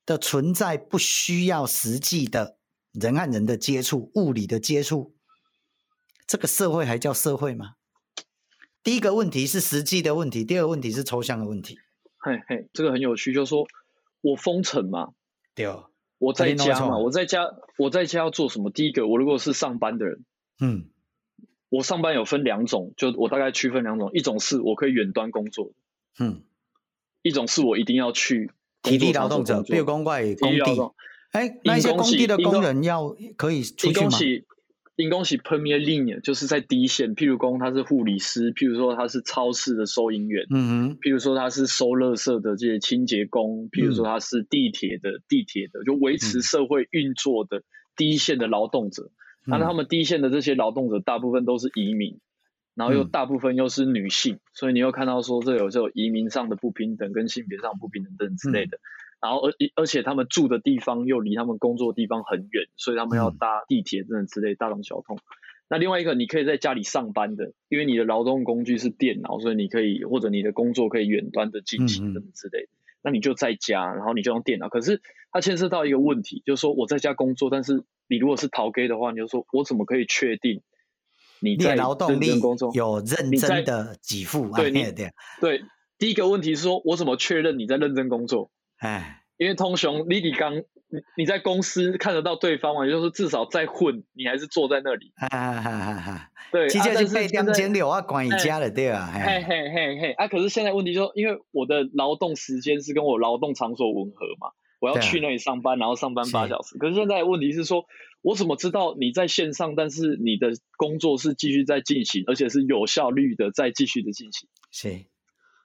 的存在不需要实际的人和人的接触，物理的接触。这个社会还叫社会吗？第一个问题是实际的问题，第二个问题是抽象的问题。嘿嘿，这个很有趣，就是说我封城嘛，对。我在家嘛，我在家，我在家要做什么？第一个，我如果是上班的人，嗯，我上班有分两种，就我大概区分两种，一种是我可以远端工作，嗯，一种是我一定要去体力劳动者，比如工外工地，哎，那些工地的工人要可以出去吗？因公是 Premier Ligne，就是在第一线。譬如说他是护理师，譬如说他是超市的收银员，嗯哼，譬如说他是收垃圾的这些清洁工，譬如说他是地铁的、嗯、地铁的，就维持社会运作的第一线的劳动者。那、嗯、他们第一线的这些劳动者，大部分都是移民，然后又大部分又是女性，嗯、所以你又看到说这有这种移民上的不平等跟性别上不平等等之类的。嗯然后而而且他们住的地方又离他们工作的地方很远，所以他们要搭地铁等等之类大众交通。那另外一个，你可以在家里上班的，因为你的劳动工具是电脑，所以你可以或者你的工作可以远端的进行等等之类的。那你就在家，然后你就用电脑。可是它牵涉到一个问题，就是说我在家工作，但是你如果是逃 gay 的话，你就说我怎么可以确定你在劳动力工作有认真的给付？对，对对。第一个问题是说，我怎么确认你在认真工作？哎，因为通常你你刚你你在公司看得到对方嘛，也就是至少在混，你还是坐在那里。哈哈哈哈对，直接是被点金流啊，管一家了对啊。嘿嘿嘿嘿，啊，可是现在问题就是，因为我的劳动时间是跟我劳动场所吻合嘛，我要去那里上班，然后上班八小时。可是现在问题是说，我怎么知道你在线上，但是你的工作是继续在进行，而且是有效率的在继续的进行？是。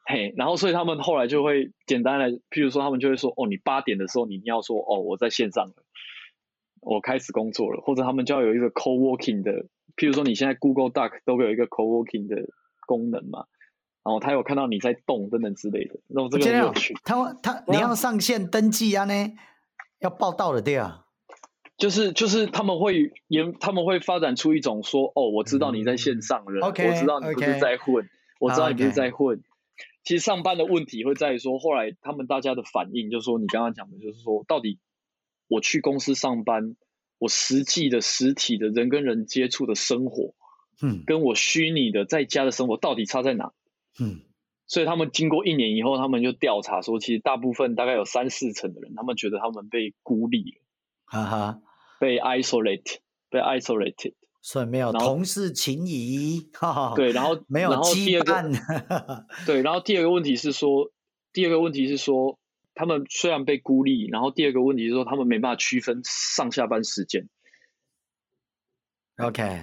嘿，然后所以他们后来就会简单来，譬如说他们就会说，哦，你八点的时候你要说，哦，我在线上了，我开始工作了，或者他们就要有一个 co-working 的，譬如说你现在 Google Doc 都会有一个 co-working 的功能嘛，然后他有看到你在动等等之类的，那我这个很有趣。他他你要上线登记啊呢，要报到的对啊，就是就是他们会研他们会发展出一种说，哦，我知道你在线上了，嗯、okay, 我知道你不是在混，okay, 我知道你不是在混。其实上班的问题会在于说，后来他们大家的反应就是说，你刚刚讲的，就是说，到底我去公司上班，我实际的实体的人跟人接触的生活，嗯，跟我虚拟的在家的生活到底差在哪？嗯，所以他们经过一年以后，他们就调查说，其实大部分大概有三四成的人，他们觉得他们被孤立了，哈哈，被 isolate，被 isolated。所以没有同事情谊。对，然后没有羁绊。对，然后第二个问题是说，第二个问题是说，他们虽然被孤立，然后第二个问题是说，他们没办法区分上下班时间。[laughs] OK，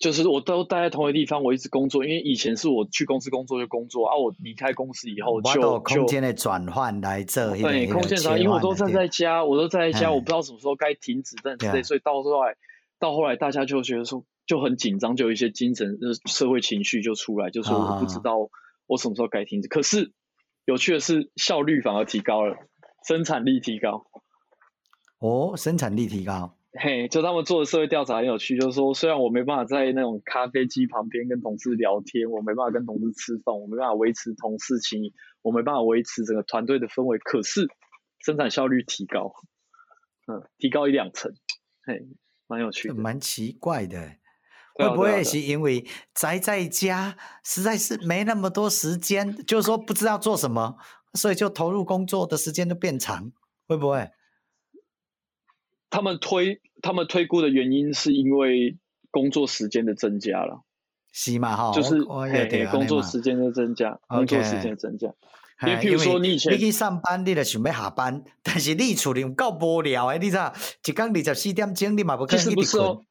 就是我都待在同一个地方，我一直工作，因为以前是我去公司工作就工作啊，我离开公司以后就就空间的转换来这，对，空间转换，因为我都站在家，我都站在家，我不知道什么时候该停止，但之类，所以到后来。到后来，大家就觉得说就很紧张，就有一些精神、社会情绪就出来，就说我不知道我什么时候该停止。可是有趣的是，效率反而提高了，生产力提高。哦，生产力提高。嘿，就他们做的社会调查很有趣，就是说，虽然我没办法在那种咖啡机旁边跟同事聊天，我没办法跟同事吃饭，我没办法维持同事情谊，我没办法维持整个团队的氛围，可是生产效率提高，嗯，提高一两成，嘿。蛮有趣的，蛮奇怪的，会不会是因为宅在家，实在是没那么多时间，就是说不知道做什么，所以就投入工作的时间就变长，会不会？他们推他们推估的原因是因为工作时间的增加了，是嘛？哈，就是工作时间的增加，工作时间的增加。因为譬如说你以前你去上班，你就想要下班，但是你厝里有够无聊诶，你知道？一天二十四点钟，你嘛不可能一直困。其实不是哦，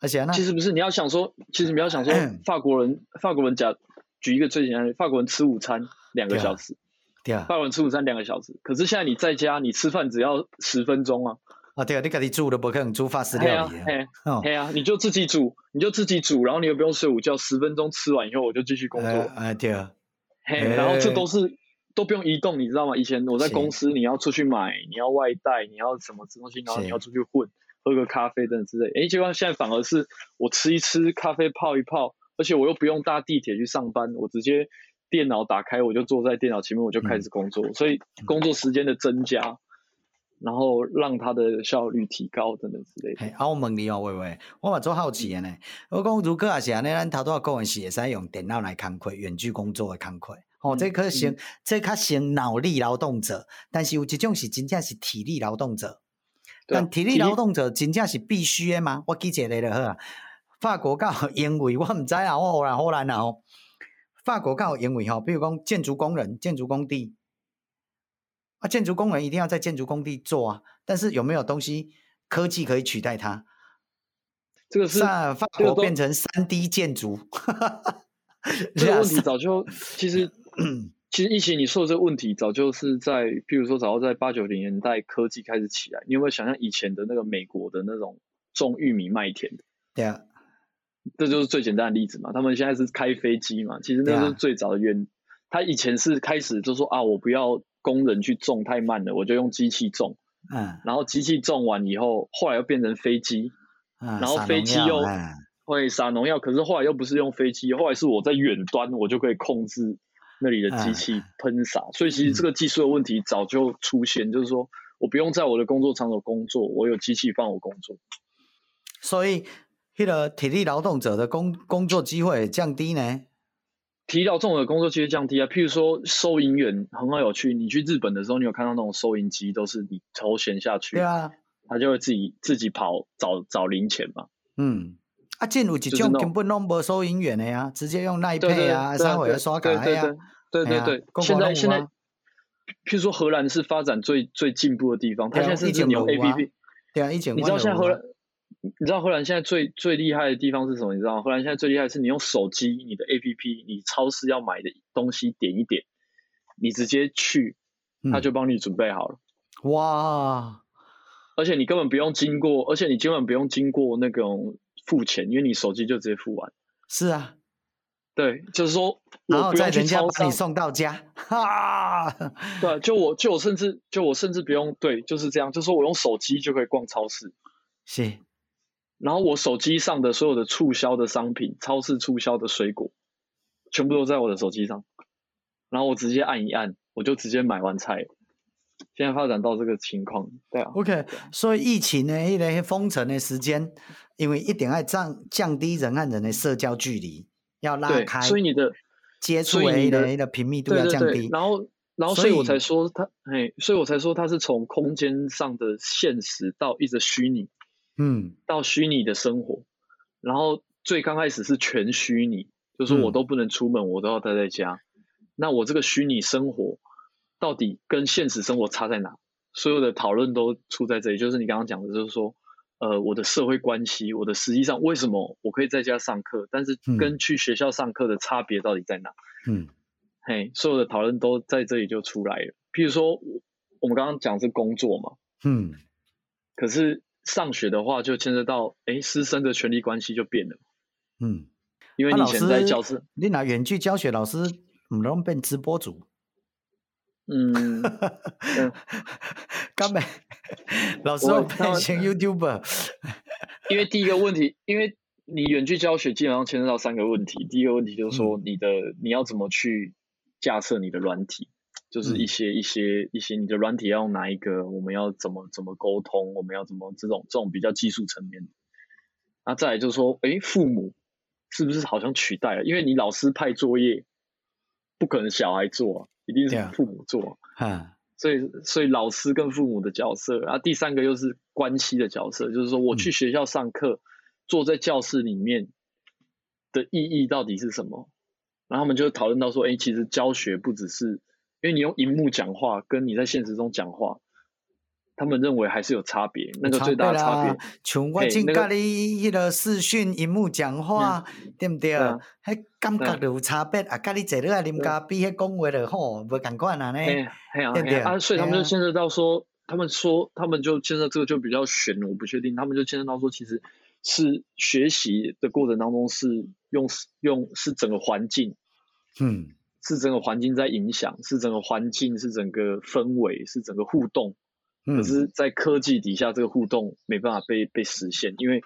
而且呢，其实不是，你要想说，其实你要想说，法国人，法国人讲，举一个最简单的，法国人吃午餐两个小时，对啊，法国人吃午餐两个小时，可是现在你在家，你吃饭只要十分钟啊。啊，对啊，你家己煮都不可能煮法式料理啊。嘿，嘿啊，你就自己煮，你就自己煮，然后你又不用睡午觉，十分钟吃完以后，我就继续工作。哎，对啊。嘿，然后这都是都不用移动，你知道吗？以前我在公司，你要出去买，你要外带，你要什么东西，然后你要出去混，喝个咖啡等等之类。哎，结果现在反而是我吃一吃咖啡，泡一泡，而且我又不用搭地铁去上班，我直接电脑打开，我就坐在电脑前面，我就开始工作，所以工作时间的增加。然后让它的效率提高，等等之类的。嘿，啊，我问你哦，喂喂，我嘛做好奇的呢。我讲如果也是安尼，咱头拄仔讲的是会使用电脑来工作，远距工作的工作。哦，这可行，这较省脑力劳动者，但是有一种是真正是体力劳动者。但体力劳动者真正是必须的吗？我记一个就好啊。法国教因为我唔知啊，我荷兰荷兰啊。法国教因为吼，比如讲建筑工人、建筑工地。啊，建筑工人一定要在建筑工地做啊，但是有没有东西科技可以取代它？这个是法国变成三 D 建筑，[laughs] 这个问题早就其实其实疫情你说的这个问题早就是在，譬如说早就在八九零年代科技开始起来，你有没有想象以前的那个美国的那种种玉米麦田？对啊，这就是最简单的例子嘛。他们现在是开飞机嘛，其实那是最早的原，他以前是开始就说啊，我不要。工人去种太慢了，我就用机器种。嗯，然后机器种完以后，后来又变成飞机。嗯，然后飞机又会撒农药，可是后来又不是用飞机，后来是我在远端，我就可以控制那里的机器喷洒。所以其实这个技术的问题早就出现，就是说我不用在我的工作场所工作，我有机器帮我工作。所以，那个体力劳动者的工工作机会降低呢？提到这种的工作机会降低啊，譬如说收银员很好有趣。你去日本的时候，你有看到那种收银机，都是你头衔下去，对啊，他就会自己自己跑找找零钱嘛。嗯，啊，进入一种根本弄不收银员的呀，直接用奈配啊，三回刷卡呀，对对对对对。现在现在，譬如说荷兰是发展最最进步的地方，它现在是用 APP，对啊，一千，你知道现在荷兰？你知道荷兰现在最最厉害的地方是什么？你知道荷兰现在最厉害的是你用手机，你的 APP，你超市要买的东西点一点，你直接去，他就帮你准备好了。嗯、哇！而且你根本不用经过，而且你根本不用经过那种付钱，因为你手机就直接付完。是啊，对，就是说，然后在人家把你送到家。哈，对，就我就我甚至就我甚至不用，对，就是这样，就是说我用手机就可以逛超市。是。然后我手机上的所有的促销的商品，超市促销的水果，全部都在我的手机上。然后我直接按一按，我就直接买完菜。现在发展到这个情况，对啊。OK，所以疫情呢，一个封城的时间，因为一定要降降低人和人的社交距离，要拉开，所以你的接触的的频密度要降低。对对对，然后，然后，所以我才说它，嘿，所以我才说它是从空间上的现实到一直虚拟。嗯，到虚拟的生活，然后最刚开始是全虚拟，就是我都不能出门，嗯、我都要待在家。那我这个虚拟生活到底跟现实生活差在哪？所有的讨论都出在这里，就是你刚刚讲的，就是说，呃，我的社会关系，我的实际上为什么我可以在家上课，但是跟去学校上课的差别到底在哪？嗯，嘿，所有的讨论都在这里就出来了。譬如说，我们刚刚讲是工作嘛，嗯，可是。上学的话，就牵涉到，哎，师生的权利关系就变了。嗯，因为你以前在教室，你拿远距教学，老师唔能变直播主。嗯，根本 [laughs] 老师要变成 YouTuber。[laughs] 因为第一个问题，因为你远距教学基本上牵涉到三个问题。第一个问题就是说，你的、嗯、你要怎么去架设你的软体？就是一些一些一些，你的软体要用哪一个？我们要怎么怎么沟通？我们要怎么这种这种比较技术层面的？那再来就是说，哎，父母是不是好像取代了？因为你老师派作业，不可能小孩做，一定是父母做。嗯，所以所以老师跟父母的角色，然后第三个又是关系的角色，就是说我去学校上课，坐在教室里面的意义到底是什么？然后他们就讨论到说，哎，其实教学不只是。因为你用荧幕讲话，跟你在现实中讲话，他们认为还是有差别。那个最大的差别，像我正跟你迄个视讯荧幕讲话，对不对？迄感觉就有差别啊！跟你坐在啉咖啡，迄讲话就吼，无同款啊呢。对对啊，所以他们就牵涉到说，他们说，他们就牵涉这个就比较悬，我不确定。他们就牵涉到说，其实是学习的过程当中是用用是整个环境，嗯。是整个环境在影响，是整个环境，是整个氛围，是整个互动。可是，在科技底下，这个互动没办法被被实现，因为，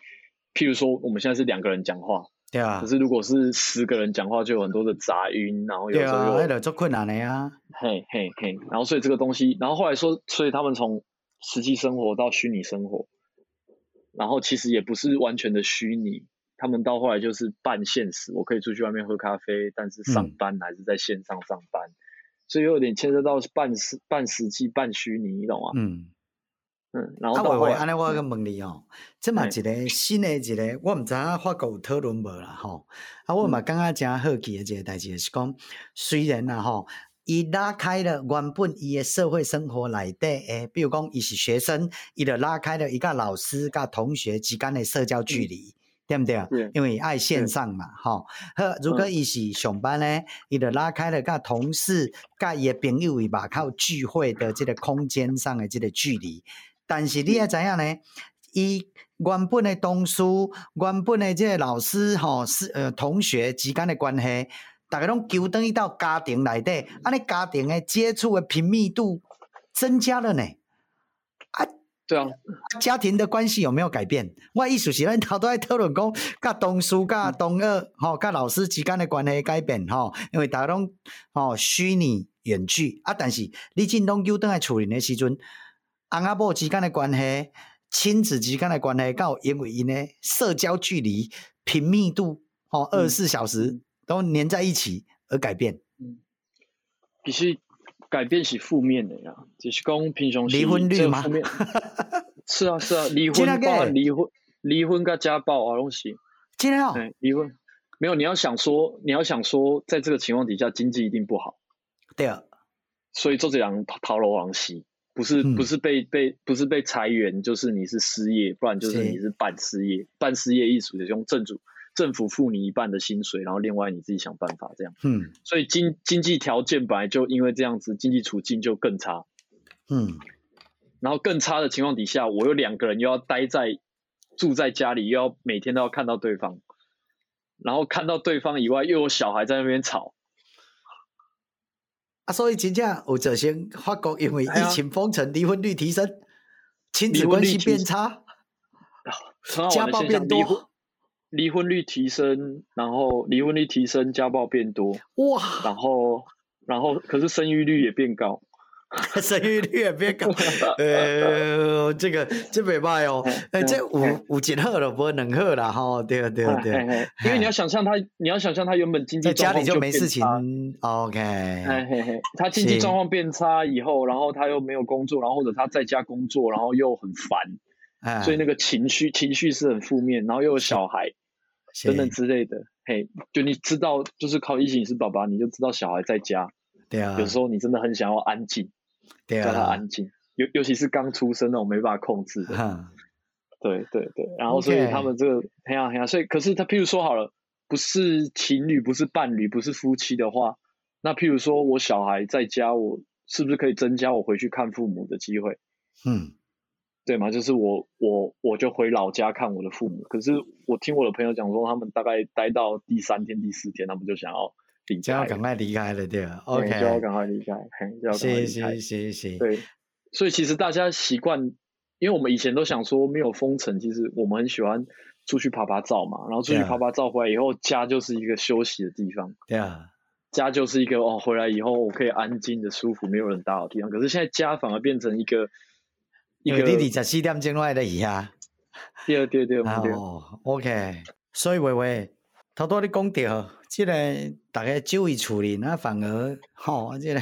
譬如说，我们现在是两个人讲话，对啊。可是，如果是十个人讲话，就有很多的杂音，然后有时候有对啊，做困难的呀。嘿嘿嘿，然后所以这个东西，然后后来说，所以他们从实际生活到虚拟生活，然后其实也不是完全的虚拟。他们到后来就是半现实，我可以出去外面喝咖啡，但是上班还是在线上上班，嗯、所以有点牵涉到半实半实际半虚拟，你懂吗？嗯嗯。然后到后来，安尼、啊、我个问你哦，这嘛一个新的一个，我唔知影法国有讨论无啦吼。啊，我嘛感觉真好奇的一个代志是讲，虽然啦吼，伊拉开了原本伊的社会生活内底诶，比如讲伊是学生，伊就拉开了伊甲老师甲同学之间的社交距离。嗯对不对啊？因为爱线上嘛，吼。呵，如果伊是上班呢，伊就拉开了甲同事、甲伊的朋友伊嘛靠聚会的这个空间上的这个距离。但是你要知影呢？伊原本的同事、原本的这个老师、吼是呃同学之间的关系，大家拢揪等于到家庭内底，安尼家庭的接触的频密度增加了呢。对啊，家庭的关系有没有改变？我意思是咱头都在讨论讲，甲同事、甲同学、吼、甲老师之间的关系改变，吼，因为大家拢吼虚拟远距啊，但是你真拢又等来处理的时阵，翁仔某之间的关系、亲子之间的关系，够因为因的社交距离、频密度，吼二十四小时都黏在一起而改变。嗯，必须。改变是负面的呀，就是讲平常离婚率吗？[laughs] 是啊是啊，离婚包含离婚，离婚跟家暴啊东西。今天啊，离婚没有，你要想说，你要想说，在这个情况底下，经济一定不好。对啊，所以周子阳逃楼王西，不是不是被被不是被裁员，就是你是失业，不然就是你是半失业，半失业艺术的用正主。政府付你一半的薪水，然后另外你自己想办法这样。嗯，所以经经济条件本来就因为这样子，经济处境就更差。嗯，然后更差的情况底下，我有两个人又要待在住在家里，又要每天都要看到对方，然后看到对方以外，又有小孩在那边吵。啊，所以真正有造成法国因为疫情封城，离婚率提升，亲子关系变差，[laughs] 家暴变多。离婚率提升，然后离婚率提升，家暴变多，哇，然后然后可是生育率也变高，[laughs] 生育率也变高，[laughs] 呃，这个这没办法哦，哎，这五五几贺了，不能贺了哈，对对对，因为你要想象他，你要想象他原本经济在家里就没事情，OK，他经济状况变差以后，然后他又没有工作，然后或者他在家工作，然后又很烦。所以那个情绪情绪是很负面，然后又有小孩等等之类的，嘿，就你知道，就是靠疫情是爸爸，你就知道小孩在家，对啊，有时候你真的很想要安静，对啊，叫他安静，尤尤其是刚出生那种没办法控制的，啊、对对对，然后所以他们这个很好很好，所以可是他譬如说好了，不是情侣，不是伴侣，不是夫妻的话，那譬如说我小孩在家，我是不是可以增加我回去看父母的机会？嗯。对嘛，就是我我我就回老家看我的父母。可是我听我的朋友讲说，他们大概待到第三天、第四天，他们就想要离开，就要赶快离开了，对吧？OK，就要赶快离开，嘿，就要赶快离开。行行行行。对，所以其实大家习惯，因为我们以前都想说没有封城，其实我们很喜欢出去拍拍照嘛。然后出去拍拍照回来以后，家就是一个休息的地方。对啊，家就是一个哦，回来以后我可以安静的、舒服，没有人打扰的地方。可是现在家反而变成一个。因为你二十四点钟来的伊啊，对对对，哦，OK，所以话话，头多你讲到，即个大家注意处理，那反而吼，即个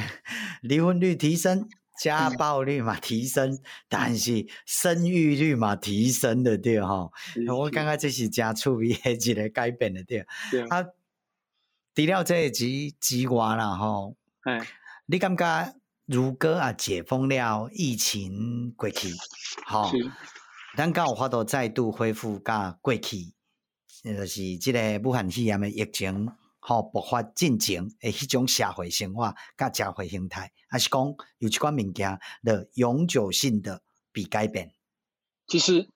离婚率提升，家暴率嘛提升，但是生育率嘛提升的对吼，我感觉这是真趣味的一个改变的对，啊，除了这之之外啦吼，哎。你感觉如果啊解封了，疫情过去，[laughs] 好，咱刚有法度再度恢复甲过去，就是即个武汉肺炎的疫情，好爆发进程诶，迄种社会生活甲社会形态，还是讲有一寡物件的永久性的被改变。其实，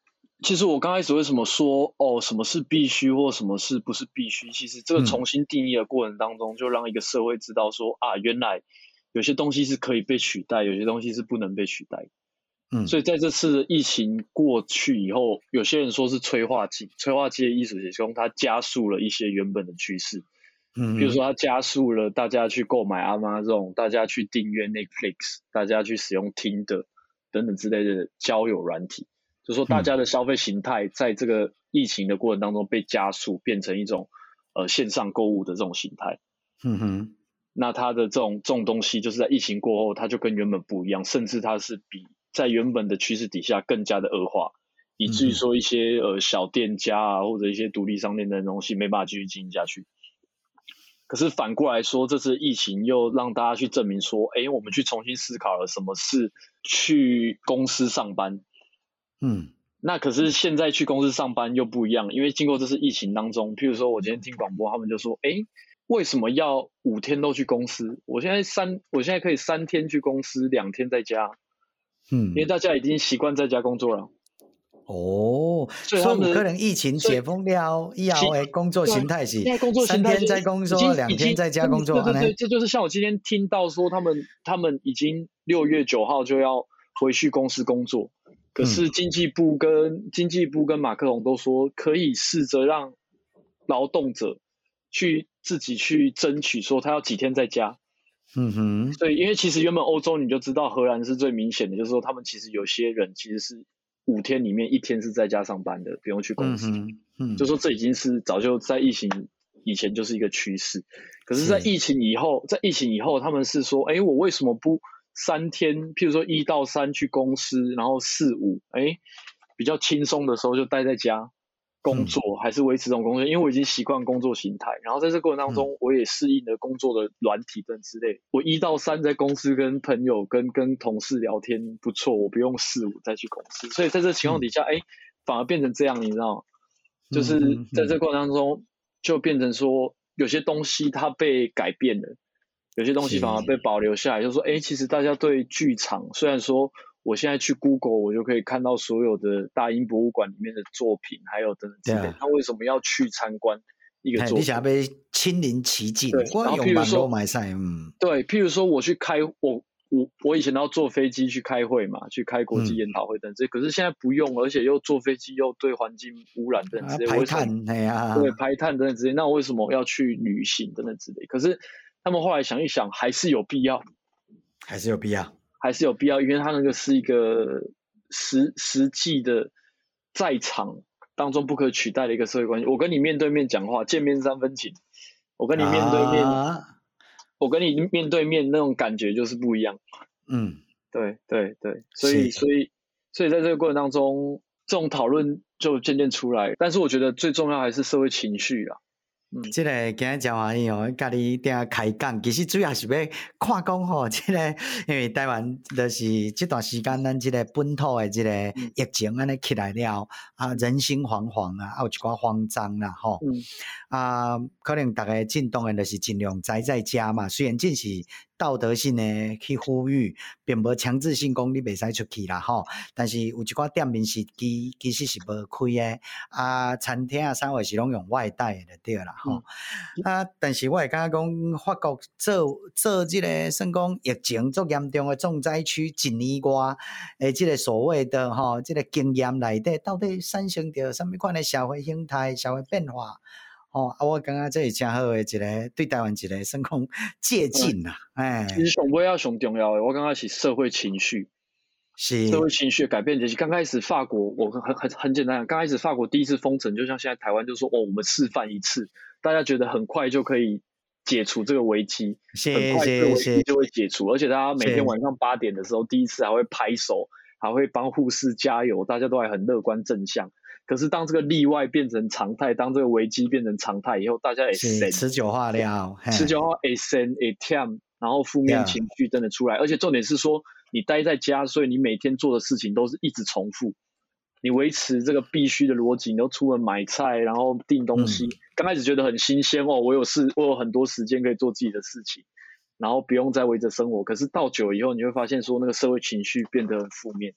其实我刚开始为什么说哦，什么是必须或什么是不是必须？其实这个重新定义的过程当中，嗯、就让一个社会知道说啊，原来有些东西是可以被取代，有些东西是不能被取代。嗯，所以在这次疫情过去以后，有些人说是催化剂，催化剂的意思是说它加速了一些原本的趋势。嗯，比如说它加速了大家去购买 Amazon，大家去订阅 Netflix，大家去使用 Tinder 等等之类的交友软体。就说大家的消费形态在这个疫情的过程当中被加速，变成一种呃线上购物的这种形态。嗯哼，那它的这种这种东西，就是在疫情过后，它就跟原本不一样，甚至它是比在原本的趋势底下更加的恶化，以至于说一些呃小店家啊或者一些独立商店的东西没办法继续经营下去。可是反过来说，这次疫情又让大家去证明说，哎，我们去重新思考了什么是去公司上班。嗯，那可是现在去公司上班又不一样，因为经过这次疫情当中，譬如说我今天听广播，他们就说，哎，为什么要五天都去公司？我现在三，我现在可以三天去公司，两天在家。嗯，因为大家已经习惯在家工作了。哦，所以可能疫情解封了以后的工作形态是，三天在工作，两天在家工作。对对对，这就是像我今天听到说，他们他们已经六月九号就要回去公司工作。可是经济部跟、嗯、经济部跟马克龙都说，可以试着让劳动者去自己去争取，说他要几天在家。嗯哼。对，因为其实原本欧洲你就知道，荷兰是最明显的，就是说他们其实有些人其实是五天里面一天是在家上班的，不用去公司。嗯嗯。就说这已经是早就在疫情以前就是一个趋势。可是，在疫情以后，在疫情以后，他们是说，哎，我为什么不？三天，譬如说一到三去公司，然后四五，哎，比较轻松的时候就待在家工作，嗯、还是维持这种工作，因为我已经习惯工作形态。然后在这个过程当中，我也适应了工作的软体等之类。我一到三在公司跟朋友、跟跟同事聊天不错，我不用四五再去公司。所以在这情况底下，哎、嗯，反而变成这样，你知道吗？就是在这个过程当中，就变成说有些东西它被改变了。有些东西反而被保留下来，就是说，哎，其实大家对剧场，虽然说我现在去 Google，我就可以看到所有的大英博物馆里面的作品，还有等等之类。他为什么要去参观一个作品？你想被亲临其境，对，然后譬如说，嗯，对，譬如说我去开，我我我以前都要坐飞机去开会嘛，去开国际研讨会等这、嗯，可是现在不用，而且又坐飞机又对环境污染等等之类，排碳，对啊，对，排碳等等之类，那我为什么要去旅行等等之类？可是。他们后来想一想，还是有必要，还是有必要，还是有必要，因为他那个是一个实实际的在场当中不可取代的一个社会关系。我跟你面对面讲话，见面三分情，我跟你面对面，啊、我跟你面对面那种感觉就是不一样。嗯，对对对，所以所以所以在这个过程当中，这种讨论就渐渐出来。但是我觉得最重要还是社会情绪啊。嗯，这个今日真欢喜哦，甲你顶下开讲，其实主要是要看讲吼，[laughs] 这个因为台湾就是即段时间咱即个本土诶即个疫情安尼起来了，啊人心惶惶啊，啊有一寡慌张啦吼，嗯，啊可能逐个进动诶就是尽量宅在家嘛，虽然这是。道德性的去呼吁，并无强制性讲你袂使出去啦吼。但是有一寡店面是其其实是无开诶，啊，餐厅啊，啥话是拢用外带的对啦吼、嗯。啊，但是我会感觉讲，法国做做这个算讲疫情足严重的重灾区一年外，诶，这个所谓的吼，这个经验内底到底产生着什么款的社会形态、社会变化？哦，啊，我感觉这是真好的一个对台湾一个算讲借鉴呐，哎，其实上尾要上重要的，我感觉是社会情绪，是社会情绪改变。就是刚开始法国，我很很很简单讲，刚开始法国第一次封城，就像现在台湾就说，哦，我们示范一次，大家觉得很快就可以解除这个危机，很快这个危机就会解除，而且大家每天晚上八点的时候，第一次还会拍手，还会帮护士加油，大家都还很乐观正向。可是当这个例外变成常态，当这个危机变成常态以后，大家也是持久化了，持久化也生会忝然后负面情绪真的出来，而且重点是说你待在家，所以你每天做的事情都是一直重复。你维持这个必须的逻辑，你都出门买菜，然后订东西。嗯、刚开始觉得很新鲜哦，我有事，我有很多时间可以做自己的事情，然后不用再围着生活。可是到久以后，你会发现说那个社会情绪变得很负面。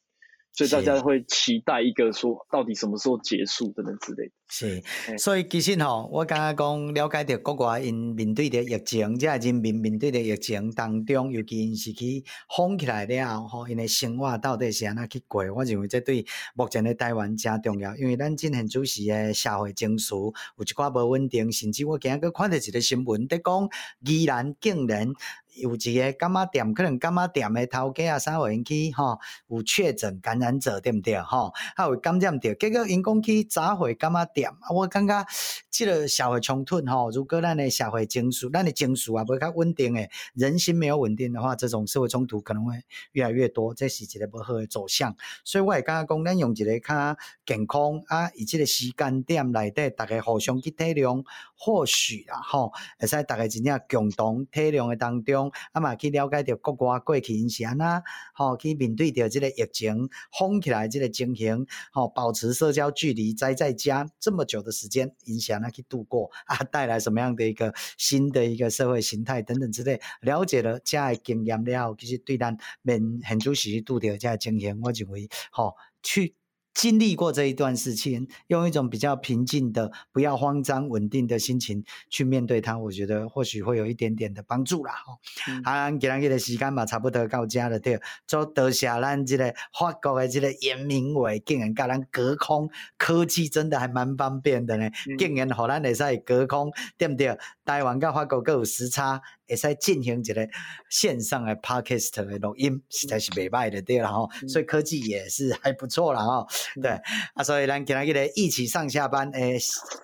所以大家会期待一个说，到底什么时候结束等等之类的。是，所以其实吼，我刚刚讲了解到国外因面对的疫情，即系人民面对的疫情当中，尤其因是去封起来了后，吼，因的生活到底是安怎去过？我认为这对目前的台湾真重要，因为咱今现主时的社会情绪有一寡无稳定，甚至我今日看到一个新闻，在讲宜兰竟然。有一个柑仔店，可能柑仔店的头家啊，啥有人去吼，有确诊感染者，对不对？吼，还有感染到，结果因讲去砸毁柑仔店，啊，我感觉这个社会冲突吼，如果咱的社会情绪，咱的情绪啊，不较稳定诶，人心没有稳定的话，这种社会冲突可能会越来越多，这是一个不好的走向。所以我会感觉讲，咱用一个较健康啊，以这个时间点内底，大家互相去体谅，或许啊，吼，会使大家真正共同体谅的当中。啊嘛去了解到国外过去因是安怎，吼去面对着这个疫情封起来这个情形，吼保持社交距离，宅在家这么久的时间，因是安怎去度过啊，带来什么样的一个新的一个社会形态等等之类，了解了这样的经验了后，其实对咱面很主时度着这样情形，我认为吼去。经历过这一段事情，用一种比较平静的、不要慌张、稳定的心情去面对它，我觉得或许会有一点点的帮助啦。吼、嗯，啊，今日的时间嘛，差不多到家了，对。做多谢咱这个法国的这个严明伟，竟然跟咱隔空科技真的还蛮方便的呢，嗯、竟然和咱会使隔空，对不对？台湾跟法国各有时差。会使进行一个线上的 podcast 的录音，实在是袂歹的，对啦吼，所以科技也是还不错啦吼，对，啊，所以咱今日个一起上下班诶，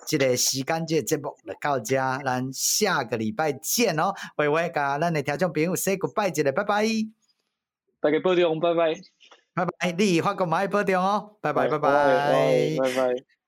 这个时间这个节目就到这，咱下个礼拜见哦，喂喂，甲咱的听众朋友 say goodbye 一个，拜拜，大家保重，拜拜，拜拜，你法国嘛爱保重哦，拜拜，拜拜，拜拜。